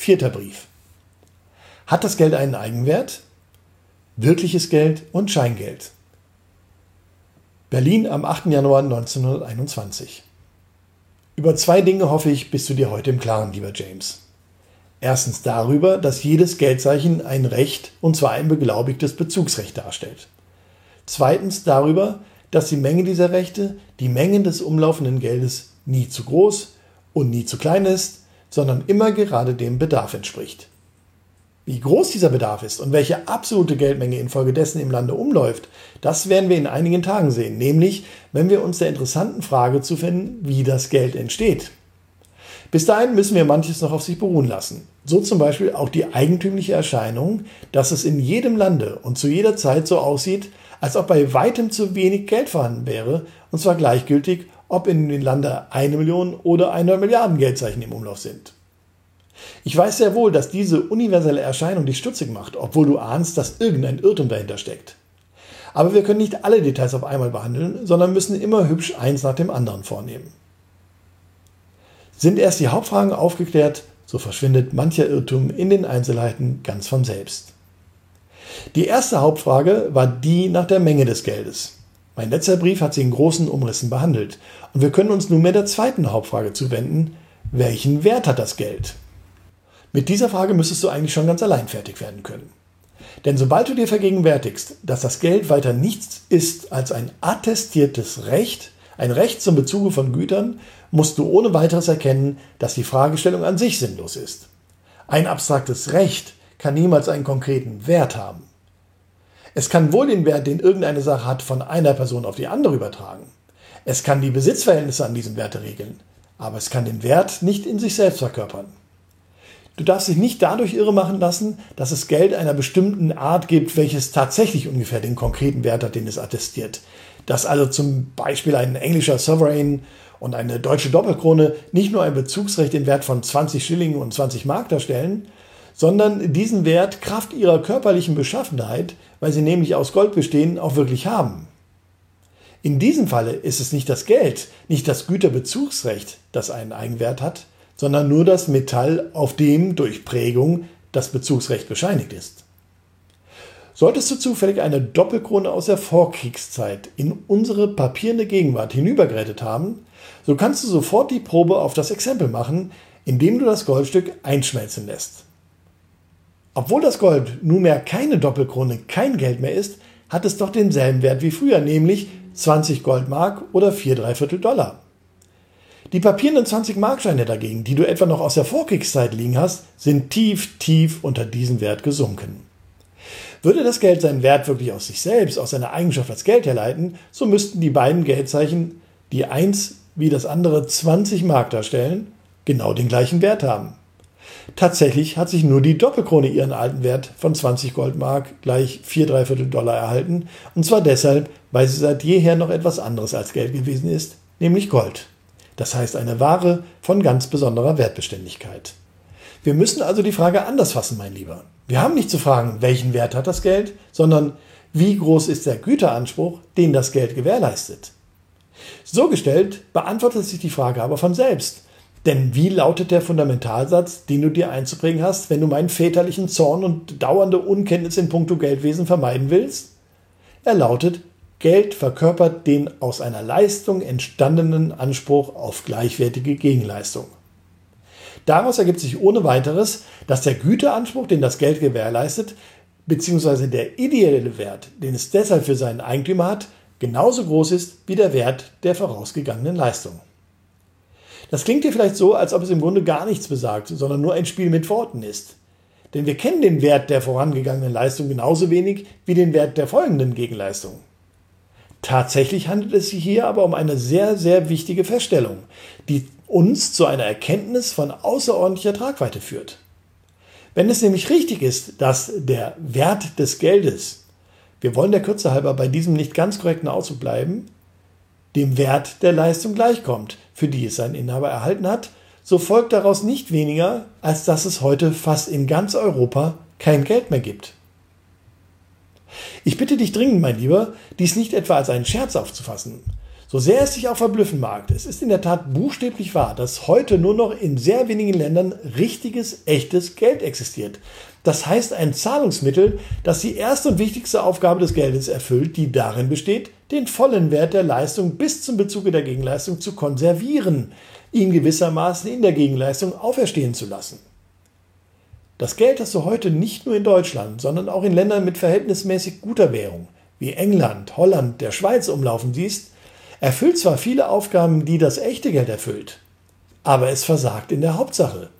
Vierter Brief. Hat das Geld einen Eigenwert? Wirkliches Geld und Scheingeld. Berlin am 8. Januar 1921. Über zwei Dinge hoffe ich, bist du dir heute im Klaren, lieber James. Erstens darüber, dass jedes Geldzeichen ein Recht, und zwar ein beglaubigtes Bezugsrecht darstellt. Zweitens darüber, dass die Menge dieser Rechte, die Mengen des umlaufenden Geldes, nie zu groß und nie zu klein ist, sondern immer gerade dem Bedarf entspricht. Wie groß dieser Bedarf ist und welche absolute Geldmenge infolgedessen im Lande umläuft, das werden wir in einigen Tagen sehen, nämlich wenn wir uns der interessanten Frage zuwenden, wie das Geld entsteht. Bis dahin müssen wir manches noch auf sich beruhen lassen. So zum Beispiel auch die eigentümliche Erscheinung, dass es in jedem Lande und zu jeder Zeit so aussieht, als ob bei weitem zu wenig Geld vorhanden wäre, und zwar gleichgültig, ob in den Lande eine Million oder 100 Milliarden Geldzeichen im Umlauf sind. Ich weiß sehr wohl, dass diese universelle Erscheinung dich stutzig macht, obwohl du ahnst, dass irgendein Irrtum dahinter steckt. Aber wir können nicht alle Details auf einmal behandeln, sondern müssen immer hübsch eins nach dem anderen vornehmen. Sind erst die Hauptfragen aufgeklärt, so verschwindet mancher Irrtum in den Einzelheiten ganz von selbst. Die erste Hauptfrage war die nach der Menge des Geldes. Mein letzter Brief hat sie in großen Umrissen behandelt und wir können uns nunmehr der zweiten Hauptfrage zuwenden. Welchen Wert hat das Geld? Mit dieser Frage müsstest du eigentlich schon ganz allein fertig werden können. Denn sobald du dir vergegenwärtigst, dass das Geld weiter nichts ist als ein attestiertes Recht, ein Recht zum Bezuge von Gütern, musst du ohne weiteres erkennen, dass die Fragestellung an sich sinnlos ist. Ein abstraktes Recht kann niemals einen konkreten Wert haben. Es kann wohl den Wert, den irgendeine Sache hat, von einer Person auf die andere übertragen. Es kann die Besitzverhältnisse an diesem Wert regeln, aber es kann den Wert nicht in sich selbst verkörpern. Du darfst dich nicht dadurch irre machen lassen, dass es Geld einer bestimmten Art gibt, welches tatsächlich ungefähr den konkreten Wert hat, den es attestiert. Dass also zum Beispiel ein englischer Sovereign und eine deutsche Doppelkrone nicht nur ein Bezugsrecht im Wert von 20 Schillingen und 20 Mark darstellen, sondern diesen Wert Kraft ihrer körperlichen Beschaffenheit, weil sie nämlich aus Gold bestehen, auch wirklich haben. In diesem Falle ist es nicht das Geld, nicht das Güterbezugsrecht, das einen Eigenwert hat, sondern nur das Metall, auf dem durch Prägung das Bezugsrecht bescheinigt ist. Solltest du zufällig eine Doppelkrone aus der Vorkriegszeit in unsere papierne Gegenwart hinübergerettet haben, so kannst du sofort die Probe auf das Exempel machen, indem du das Goldstück einschmelzen lässt. Obwohl das Gold nunmehr keine Doppelkrone, kein Geld mehr ist, hat es doch denselben Wert wie früher, nämlich 20 Goldmark oder 4 Dreiviertel Dollar. Die papierenden 20-Markscheine dagegen, die du etwa noch aus der Vorkriegszeit liegen hast, sind tief, tief unter diesen Wert gesunken. Würde das Geld seinen Wert wirklich aus sich selbst, aus seiner Eigenschaft als Geld herleiten, so müssten die beiden Geldzeichen, die eins wie das andere 20 Mark darstellen, genau den gleichen Wert haben. Tatsächlich hat sich nur die Doppelkrone ihren alten Wert von 20 Goldmark gleich 4 Dreiviertel Dollar erhalten, und zwar deshalb, weil sie seit jeher noch etwas anderes als Geld gewesen ist, nämlich Gold. Das heißt eine Ware von ganz besonderer Wertbeständigkeit. Wir müssen also die Frage anders fassen, mein Lieber. Wir haben nicht zu fragen, welchen Wert hat das Geld, sondern wie groß ist der Güteranspruch, den das Geld gewährleistet. So gestellt beantwortet sich die Frage aber von selbst. Denn wie lautet der Fundamentalsatz, den du dir einzubringen hast, wenn du meinen väterlichen Zorn und dauernde Unkenntnis in puncto Geldwesen vermeiden willst? Er lautet, Geld verkörpert den aus einer Leistung entstandenen Anspruch auf gleichwertige Gegenleistung. Daraus ergibt sich ohne weiteres, dass der Güteanspruch, den das Geld gewährleistet, bzw. der ideelle Wert, den es deshalb für seinen Eigentümer hat, genauso groß ist wie der Wert der vorausgegangenen Leistung. Das klingt dir vielleicht so, als ob es im Grunde gar nichts besagt, sondern nur ein Spiel mit Worten ist. Denn wir kennen den Wert der vorangegangenen Leistung genauso wenig wie den Wert der folgenden Gegenleistung. Tatsächlich handelt es sich hier aber um eine sehr, sehr wichtige Feststellung, die uns zu einer Erkenntnis von außerordentlicher Tragweite führt. Wenn es nämlich richtig ist, dass der Wert des Geldes, wir wollen der Kürze halber bei diesem nicht ganz korrekten Ausdruck bleiben, dem Wert der Leistung gleichkommt, für die es sein Inhaber erhalten hat, so folgt daraus nicht weniger, als dass es heute fast in ganz Europa kein Geld mehr gibt. Ich bitte dich dringend, mein Lieber, dies nicht etwa als einen Scherz aufzufassen, So sehr es sich auch verblüffen mag, es ist in der Tat buchstäblich wahr, dass heute nur noch in sehr wenigen Ländern richtiges, echtes Geld existiert. Das heißt ein Zahlungsmittel, das die erste und wichtigste Aufgabe des Geldes erfüllt, die darin besteht, den vollen Wert der Leistung bis zum Bezuge der Gegenleistung zu konservieren, ihn gewissermaßen in der Gegenleistung auferstehen zu lassen. Das Geld, das du heute nicht nur in Deutschland, sondern auch in Ländern mit verhältnismäßig guter Währung, wie England, Holland, der Schweiz umlaufen siehst, erfüllt zwar viele Aufgaben, die das echte Geld erfüllt, aber es versagt in der Hauptsache.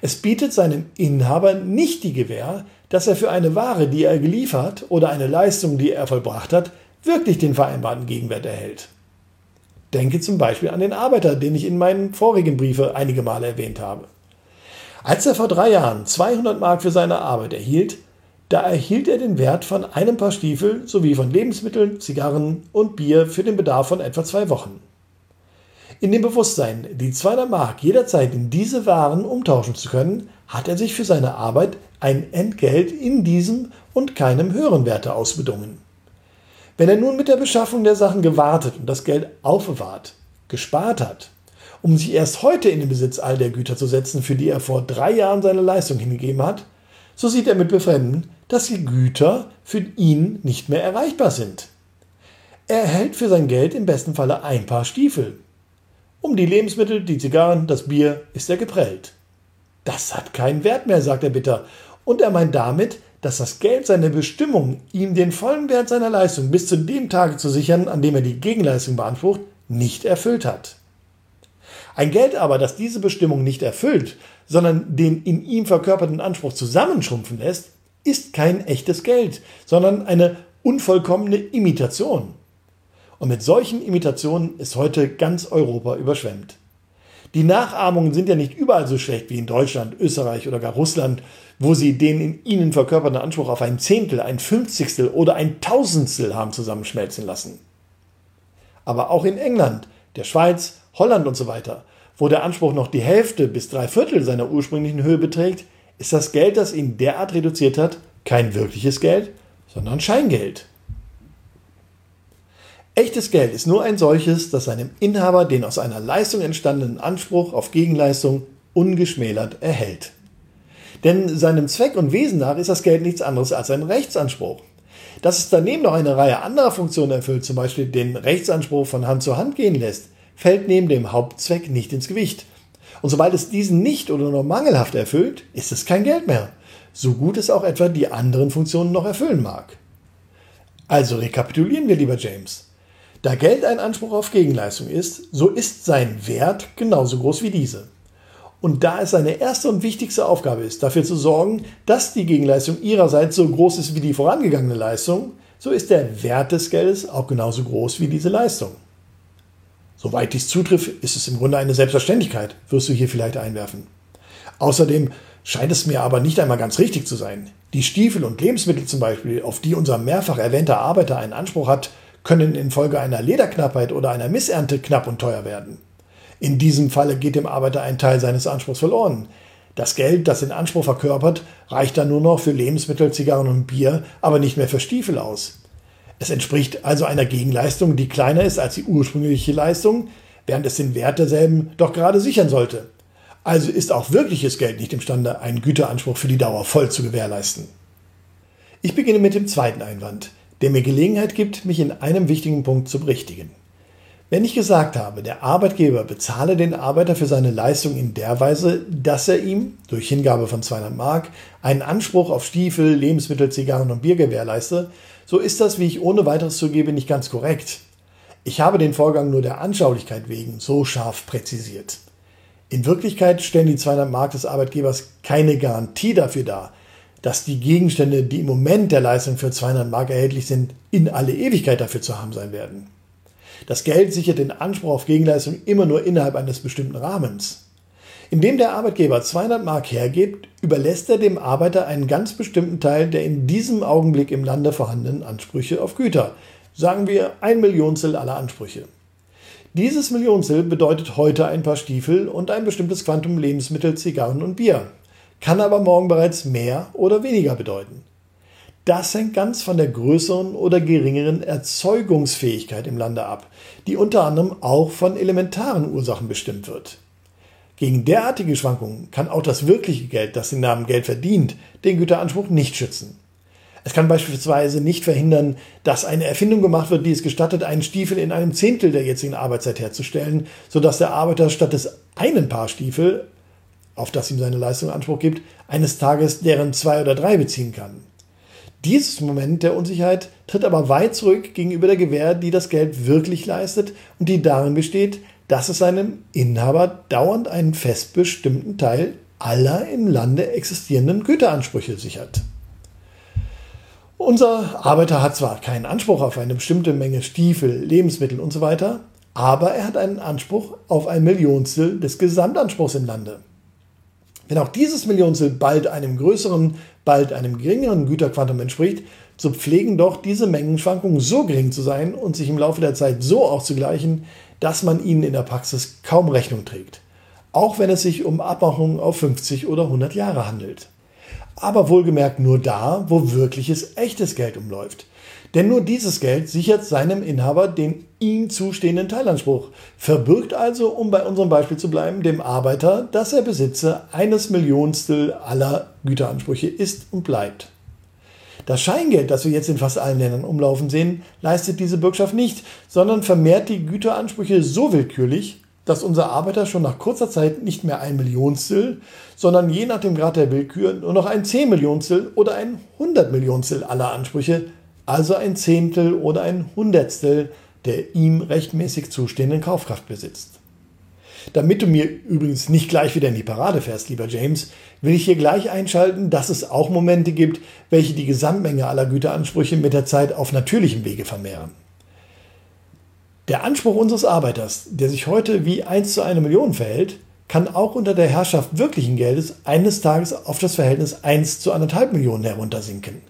Es bietet seinem Inhaber nicht die Gewähr, dass er für eine Ware, die er geliefert oder eine Leistung, die er vollbracht hat, wirklich den vereinbarten Gegenwert erhält. Denke zum Beispiel an den Arbeiter, den ich in meinen vorigen Briefe einige Male erwähnt habe. Als er vor drei Jahren 200 Mark für seine Arbeit erhielt, da erhielt er den Wert von einem Paar Stiefel sowie von Lebensmitteln, Zigarren und Bier für den Bedarf von etwa zwei Wochen. In dem Bewusstsein, die 200 Mark jederzeit in diese Waren umtauschen zu können, hat er sich für seine Arbeit ein Entgelt in diesem und keinem höheren Werte ausbedungen. Wenn er nun mit der Beschaffung der Sachen gewartet und das Geld aufbewahrt, gespart hat, um sich erst heute in den Besitz all der Güter zu setzen, für die er vor drei Jahren seine Leistung hingegeben hat, so sieht er mit Befremden, dass die Güter für ihn nicht mehr erreichbar sind. Er erhält für sein Geld im besten Falle ein Paar Stiefel. Um die Lebensmittel, die Zigarren, das Bier ist er geprellt. Das hat keinen Wert mehr, sagt er bitter. Und er meint damit, dass das Geld seine Bestimmung, ihm den vollen Wert seiner Leistung bis zu dem Tage zu sichern, an dem er die Gegenleistung beansprucht, nicht erfüllt hat. Ein Geld aber, das diese Bestimmung nicht erfüllt, sondern den in ihm verkörperten Anspruch zusammenschrumpfen lässt, ist kein echtes Geld, sondern eine unvollkommene Imitation. Und mit solchen Imitationen ist heute ganz Europa überschwemmt. Die Nachahmungen sind ja nicht überall so schlecht wie in Deutschland, Österreich oder gar Russland, wo sie den in ihnen verkörperten Anspruch auf ein Zehntel, ein Fünfzigstel oder ein Tausendstel haben zusammenschmelzen lassen. Aber auch in England, der Schweiz, Holland und so weiter, wo der Anspruch noch die Hälfte bis drei Viertel seiner ursprünglichen Höhe beträgt, ist das Geld, das ihn derart reduziert hat, kein wirkliches Geld, sondern Scheingeld. Echtes Geld ist nur ein solches, das seinem Inhaber den aus einer Leistung entstandenen Anspruch auf Gegenleistung ungeschmälert erhält. Denn seinem Zweck und Wesen nach ist das Geld nichts anderes als ein Rechtsanspruch. Dass es daneben noch eine Reihe anderer Funktionen erfüllt, zum Beispiel den Rechtsanspruch von Hand zu Hand gehen lässt, fällt neben dem Hauptzweck nicht ins Gewicht. Und sobald es diesen nicht oder nur mangelhaft erfüllt, ist es kein Geld mehr, so gut es auch etwa die anderen Funktionen noch erfüllen mag. Also rekapitulieren wir, lieber James. Da Geld ein Anspruch auf Gegenleistung ist, so ist sein Wert genauso groß wie diese. Und da es seine erste und wichtigste Aufgabe ist, dafür zu sorgen, dass die Gegenleistung ihrerseits so groß ist wie die vorangegangene Leistung, so ist der Wert des Geldes auch genauso groß wie diese Leistung. Soweit dies zutrifft, ist es im Grunde eine Selbstverständlichkeit, wirst du hier vielleicht einwerfen. Außerdem scheint es mir aber nicht einmal ganz richtig zu sein. Die Stiefel und Lebensmittel zum Beispiel, auf die unser mehrfach erwähnter Arbeiter einen Anspruch hat, können infolge einer Lederknappheit oder einer Missernte knapp und teuer werden. In diesem Falle geht dem Arbeiter ein Teil seines Anspruchs verloren. Das Geld, das den Anspruch verkörpert, reicht dann nur noch für Lebensmittel, Zigarren und Bier, aber nicht mehr für Stiefel aus. Es entspricht also einer Gegenleistung, die kleiner ist als die ursprüngliche Leistung, während es den Wert derselben doch gerade sichern sollte. Also ist auch wirkliches Geld nicht imstande, einen Güteranspruch für die Dauer voll zu gewährleisten. Ich beginne mit dem zweiten Einwand, der mir Gelegenheit gibt, mich in einem wichtigen Punkt zu berichtigen. Wenn ich gesagt habe, der Arbeitgeber bezahle den Arbeiter für seine Leistung in der Weise, dass er ihm, durch Hingabe von 200 Mark, einen Anspruch auf Stiefel, Lebensmittel, Zigarren und Bier gewährleiste, so ist das, wie ich ohne weiteres zugebe, nicht ganz korrekt. Ich habe den Vorgang nur der Anschaulichkeit wegen so scharf präzisiert. In Wirklichkeit stellen die 200 Mark des Arbeitgebers keine Garantie dafür dar, dass die Gegenstände, die im Moment der Leistung für 200 Mark erhältlich sind, in alle Ewigkeit dafür zu haben sein werden. Das Geld sichert den Anspruch auf Gegenleistung immer nur innerhalb eines bestimmten Rahmens. Indem der Arbeitgeber 200 Mark hergibt, überlässt er dem Arbeiter einen ganz bestimmten Teil der in diesem Augenblick im Lande vorhandenen Ansprüche auf Güter. Sagen wir ein Millionstel aller Ansprüche. Dieses Millionstel bedeutet heute ein paar Stiefel und ein bestimmtes Quantum Lebensmittel, Zigarren und Bier, kann aber morgen bereits mehr oder weniger bedeuten. Das hängt ganz von der größeren oder geringeren Erzeugungsfähigkeit im Lande ab, die unter anderem auch von elementaren Ursachen bestimmt wird. Gegen derartige Schwankungen kann auch das wirkliche Geld, das den Namen Geld verdient, den Güteranspruch nicht schützen. Es kann beispielsweise nicht verhindern, dass eine Erfindung gemacht wird, die es gestattet, einen Stiefel in einem Zehntel der jetzigen Arbeitszeit herzustellen, sodass der Arbeiter statt des einen Paar Stiefel, auf das ihm seine Leistung Anspruch gibt, eines Tages deren zwei oder drei beziehen kann. Dieses Moment der Unsicherheit tritt aber weit zurück gegenüber der Gewähr, die das Geld wirklich leistet und die darin besteht, dass es seinem Inhaber dauernd einen fest bestimmten Teil aller im Lande existierenden Güteransprüche sichert. Unser Arbeiter hat zwar keinen Anspruch auf eine bestimmte Menge Stiefel, Lebensmittel und so aber er hat einen Anspruch auf ein Millionstel des Gesamtanspruchs im Lande. Wenn auch dieses Millionstel bald einem größeren, bald einem geringeren Güterquantum entspricht, so pflegen doch diese Mengenschwankungen so gering zu sein und sich im Laufe der Zeit so auszugleichen, dass man ihnen in der Praxis kaum Rechnung trägt. Auch wenn es sich um Abmachungen auf 50 oder 100 Jahre handelt aber wohlgemerkt nur da, wo wirkliches echtes Geld umläuft. Denn nur dieses Geld sichert seinem Inhaber den ihm zustehenden Teilanspruch, verbirgt also, um bei unserem Beispiel zu bleiben, dem Arbeiter, dass er Besitzer eines Millionstel aller Güteransprüche ist und bleibt. Das Scheingeld, das wir jetzt in fast allen Ländern umlaufen sehen, leistet diese Bürgschaft nicht, sondern vermehrt die Güteransprüche so willkürlich, dass unser Arbeiter schon nach kurzer Zeit nicht mehr ein Millionstel, sondern je nach dem Grad der Willkür nur noch ein Zehnmillionstel oder ein Hundertmillionstel aller Ansprüche, also ein Zehntel oder ein Hundertstel der ihm rechtmäßig zustehenden Kaufkraft besitzt. Damit du mir übrigens nicht gleich wieder in die Parade fährst, lieber James, will ich hier gleich einschalten, dass es auch Momente gibt, welche die Gesamtmenge aller Güteransprüche mit der Zeit auf natürlichem Wege vermehren. Der Anspruch unseres Arbeiters, der sich heute wie 1 zu 1 Million verhält, kann auch unter der Herrschaft wirklichen Geldes eines Tages auf das Verhältnis 1 zu 1,5 Millionen heruntersinken.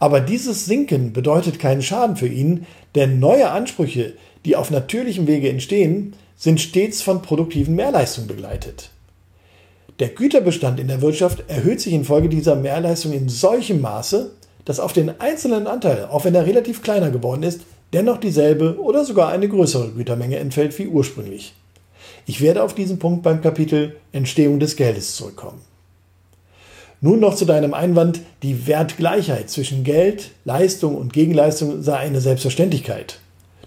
Aber dieses Sinken bedeutet keinen Schaden für ihn, denn neue Ansprüche, die auf natürlichem Wege entstehen, sind stets von produktiven Mehrleistungen begleitet. Der Güterbestand in der Wirtschaft erhöht sich infolge dieser Mehrleistung in solchem Maße, dass auf den einzelnen Anteil, auch wenn er relativ kleiner geworden ist, dennoch dieselbe oder sogar eine größere Gütermenge entfällt wie ursprünglich. Ich werde auf diesen Punkt beim Kapitel Entstehung des Geldes zurückkommen. Nun noch zu deinem Einwand, die Wertgleichheit zwischen Geld, Leistung und Gegenleistung sei eine Selbstverständlichkeit.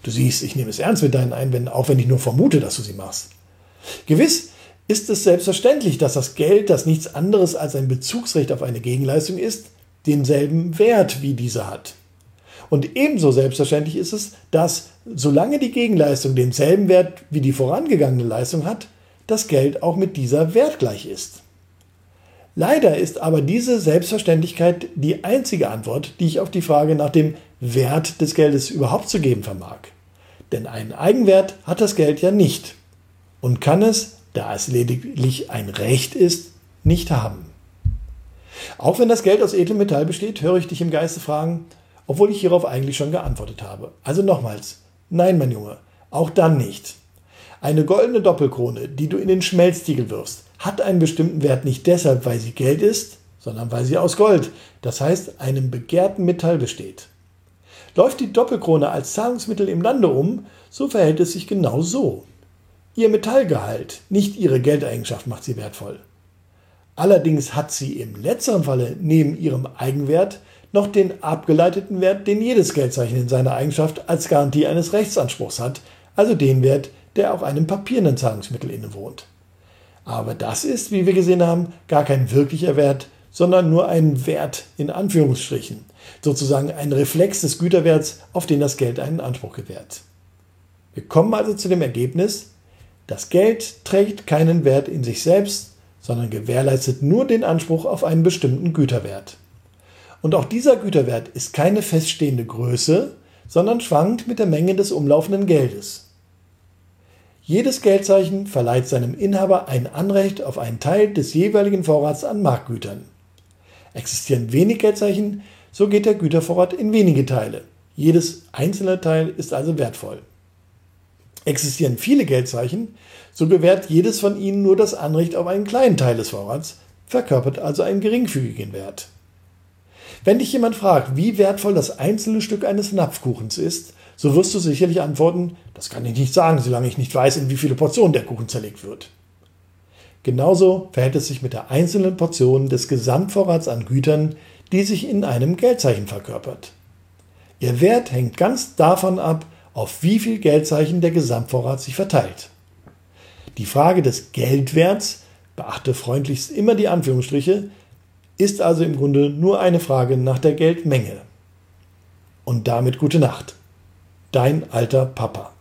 Du siehst, ich nehme es ernst mit deinen Einwänden, auch wenn ich nur vermute, dass du sie machst. Gewiss ist es selbstverständlich, dass das Geld, das nichts anderes als ein Bezugsrecht auf eine Gegenleistung ist, denselben Wert wie diese hat. Und ebenso selbstverständlich ist es, dass solange die Gegenleistung denselben Wert wie die vorangegangene Leistung hat, das Geld auch mit dieser wertgleich ist. Leider ist aber diese Selbstverständlichkeit die einzige Antwort, die ich auf die Frage nach dem Wert des Geldes überhaupt zu geben vermag. Denn einen Eigenwert hat das Geld ja nicht und kann es, da es lediglich ein Recht ist, nicht haben. Auch wenn das Geld aus edlem Metall besteht, höre ich dich im Geiste fragen, obwohl ich hierauf eigentlich schon geantwortet habe. Also nochmals, nein, mein Junge, auch dann nicht. Eine goldene Doppelkrone, die du in den Schmelztiegel wirfst, hat einen bestimmten Wert nicht deshalb, weil sie Geld ist, sondern weil sie aus Gold, das heißt einem begehrten Metall besteht. Läuft die Doppelkrone als Zahlungsmittel im Lande um, so verhält es sich genau so. Ihr Metallgehalt, nicht ihre Geldeigenschaft macht sie wertvoll. Allerdings hat sie im letzteren Falle neben ihrem Eigenwert noch den abgeleiteten Wert, den jedes Geldzeichen in seiner Eigenschaft als Garantie eines Rechtsanspruchs hat, also den Wert, der auf einem papierenden Zahlungsmittel innewohnt. Aber das ist, wie wir gesehen haben, gar kein wirklicher Wert, sondern nur ein Wert in Anführungsstrichen, sozusagen ein Reflex des Güterwerts, auf den das Geld einen Anspruch gewährt. Wir kommen also zu dem Ergebnis, das Geld trägt keinen Wert in sich selbst, sondern gewährleistet nur den Anspruch auf einen bestimmten Güterwert. Und auch dieser Güterwert ist keine feststehende Größe, sondern schwankt mit der Menge des umlaufenden Geldes. Jedes Geldzeichen verleiht seinem Inhaber ein Anrecht auf einen Teil des jeweiligen Vorrats an Marktgütern. Existieren wenig Geldzeichen, so geht der Gütervorrat in wenige Teile. Jedes einzelne Teil ist also wertvoll. Existieren viele Geldzeichen, so gewährt jedes von ihnen nur das Anrecht auf einen kleinen Teil des Vorrats, verkörpert also einen geringfügigen Wert. Wenn dich jemand fragt, wie wertvoll das einzelne Stück eines Napfkuchens ist, so wirst du sicherlich antworten, das kann ich nicht sagen, solange ich nicht weiß, in wie viele Portionen der Kuchen zerlegt wird. Genauso verhält es sich mit der einzelnen Portion des Gesamtvorrats an Gütern, die sich in einem Geldzeichen verkörpert. Ihr Wert hängt ganz davon ab, auf wie viel Geldzeichen der Gesamtvorrat sich verteilt. Die Frage des Geldwerts, beachte freundlichst immer die Anführungsstriche, ist also im Grunde nur eine Frage nach der Geldmenge. Und damit gute Nacht. Dein alter Papa.